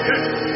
Yes.